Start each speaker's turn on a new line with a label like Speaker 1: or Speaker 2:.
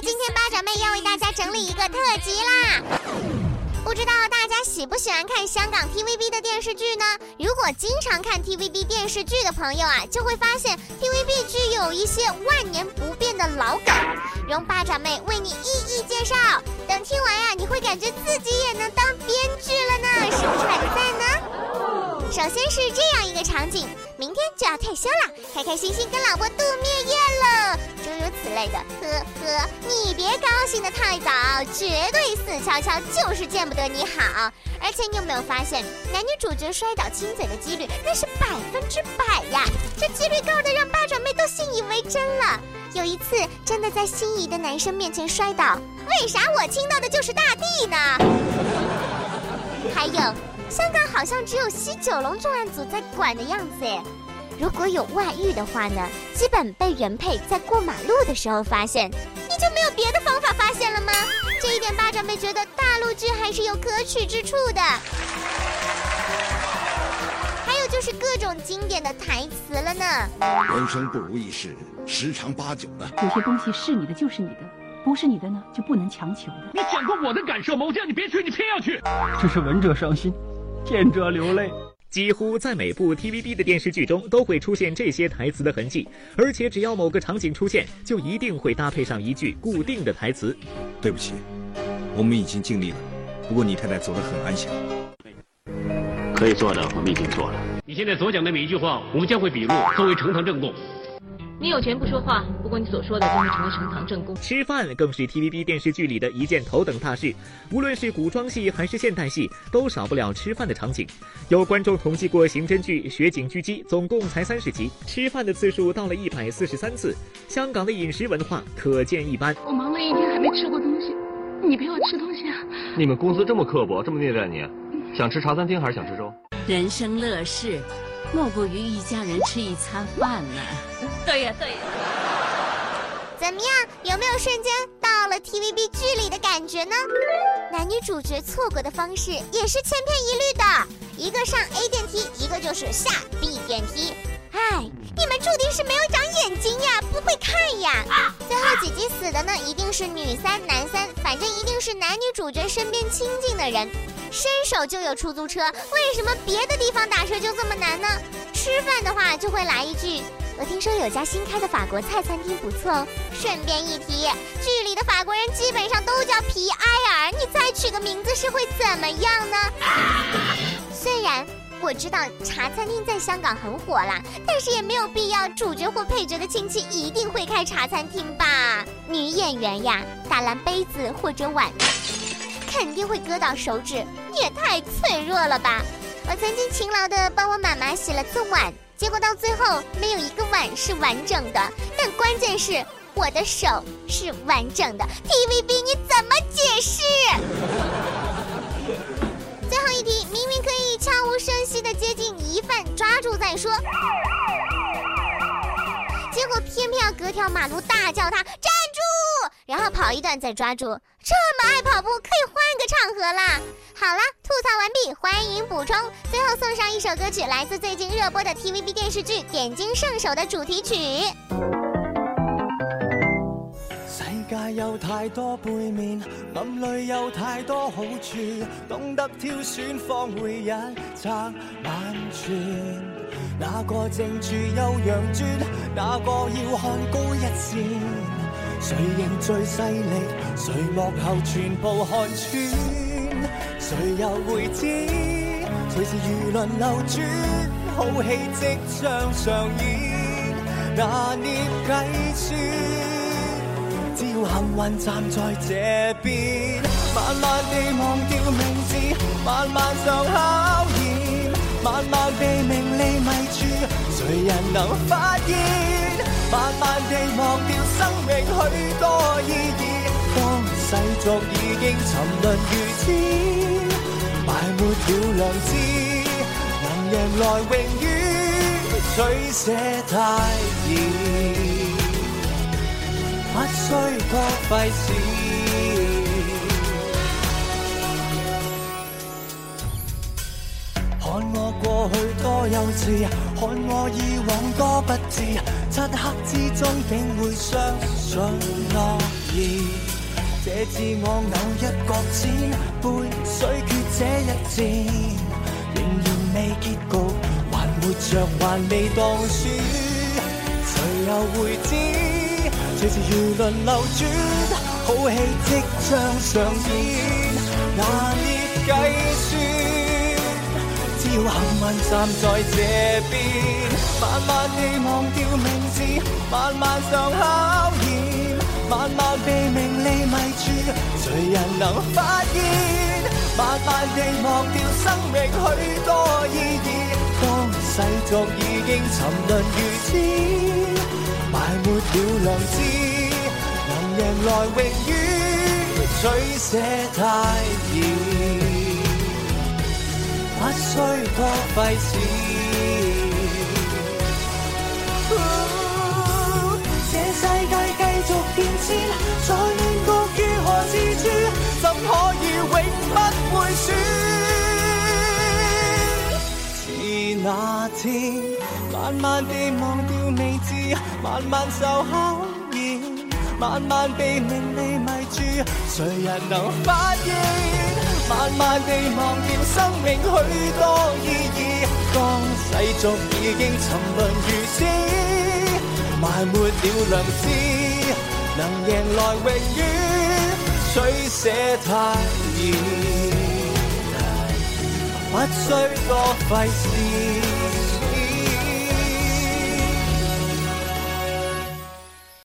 Speaker 1: 今天八爪妹要为大家整理一个特辑啦！不知道大家喜不喜欢看香港 TVB 的电视剧呢？如果经常看 TVB 电视剧的朋友啊，就会发现 TVB 剧有一些万年不变的老梗，容八爪妹为你一一介绍。等听完呀，你会感觉自己也能当编剧了呢，是不是很赞呢？首先是这样一个场景，明天就要退休了，开开心心跟老婆度蜜月了，诸如此类的。呵呵，你别高兴得太早，绝对死翘翘就是见不得你好。而且你有没有发现，男女主角摔倒亲嘴的几率那是百分之百呀？这几率高的让八爪妹都信以为真了。有一次真的在心仪的男生面前摔倒，为啥我亲到的就是大地呢？还有。香港好像只有西九龙重案组在管的样子诶。如果有外遇的话呢，基本被原配在过马路的时候发现，你就没有别的方法发现了吗？这一点巴掌妹觉得大陆剧还是有可取之处的。还有就是各种经典的台词了呢。
Speaker 2: 人生不如意事十常八九的，
Speaker 3: 有些东西是你的就是你的，不是你的呢就不能强求的。
Speaker 4: 你想过我的感受吗？我叫你别去，你偏要去，
Speaker 5: 这是闻者伤心。见者流泪，
Speaker 6: 几乎在每部 TVB 的电视剧中都会出现这些台词的痕迹，而且只要某个场景出现，就一定会搭配上一句固定的台词。
Speaker 2: 对不起，我们已经尽力了，不过你太太走得很安详。
Speaker 4: 可以做的我们已经做了。你现在所讲的每一句话，我们将会笔录作为呈堂证供。
Speaker 7: 你有钱不说话，不过你所说的将会成为呈堂证供。
Speaker 6: 吃饭更是 TVB 电视剧里的一件头等大事，无论是古装戏还是现代戏，都少不了吃饭的场景。有观众统计过，刑侦剧《雪景狙击》总共才三十集，吃饭的次数到了一百四十三次。香港的饮食文化可见一斑。
Speaker 7: 我忙了一天还没吃过东西，你陪我吃东西啊？
Speaker 8: 你们公司这么刻薄，这么虐待你，想吃茶餐厅还是想吃粥？
Speaker 9: 人生乐事。莫过于一家人吃一餐饭呢？
Speaker 7: 对呀，对呀。
Speaker 1: 怎么样？有没有瞬间到了 TVB 剧里的感觉呢？男女主角错过的方式也是千篇一律的，一个上 A 电梯，一个就是下 B 电梯。唉，你们注定是没有长眼睛呀，不会看呀。最后几集死的呢，一定是女三、男三，反正一定是男女主角身边亲近的人。伸手就有出租车，为什么别的地方打车就这么难呢？吃饭的话就会来一句：“我听说有家新开的法国菜餐厅不错哦。”顺便一提，剧里的法国人基本上都叫皮埃尔，你再取个名字是会怎么样呢？虽然我知道茶餐厅在香港很火啦，但是也没有必要主角或配角的亲戚一定会开茶餐厅吧？女演员呀，打烂杯子或者碗。肯定会割到手指，你也太脆弱了吧！我曾经勤劳的帮我妈妈洗了次碗，结果到最后没有一个碗是完整的。但关键是我的手是完整的。TVB 你怎么解释？最后一题，明明可以悄无声息的接近疑犯，抓住再说，结果偏偏要隔条马路大叫他站，然后跑一段再抓住。这么爱跑步，可以换个场合啦。好了，吐槽完毕，欢迎补充。最后送上一首歌曲，来自最近热播的 TVB 电视剧《点睛圣手》的主题曲。
Speaker 10: 世界有太多背面，暗里有太多好处，懂得挑选方会一策万全。哪个正住又佯转，哪个要看高一线？谁认最犀利？谁幕后全部看穿？谁又会知？随时舆论流转，好戏即将上演，拿捏计算。只要幸运站在这边，慢慢地忘掉名字，慢慢受考验，慢慢被名利迷住，谁人能发现？慢慢地忘掉生命许多意义，当世俗已经沉沦如此，埋没了良知，能迎来荣誉，取舍太易，不需多费事。过去多幼稚，看我以往多不智，漆黑之中竟会相信诺言。这自我偶一角浅，背水决这一战，仍然未结局，还活着，还未当输，谁又会知？这次舆论流转，好戏即将上演，拿捏计算。要幸运站在这边，慢慢地忘掉名字，慢慢上考验，慢慢被名利迷住，谁人能发现？慢慢地忘掉生命许多意义，当世俗已经沉沦如此，埋没了良知，能赢来永远取舍太易。不需多费事。这世界继续变迁，在乱局如何自处？怎可以永不会输？是那天，慢慢地忘掉名字，慢慢受考验，慢慢被名利迷住，谁人能发现？慢地忘掉生命许多意义，当世俗已经沉沦如此，埋没了良知，能迎来永远取舍太易，不需多费事。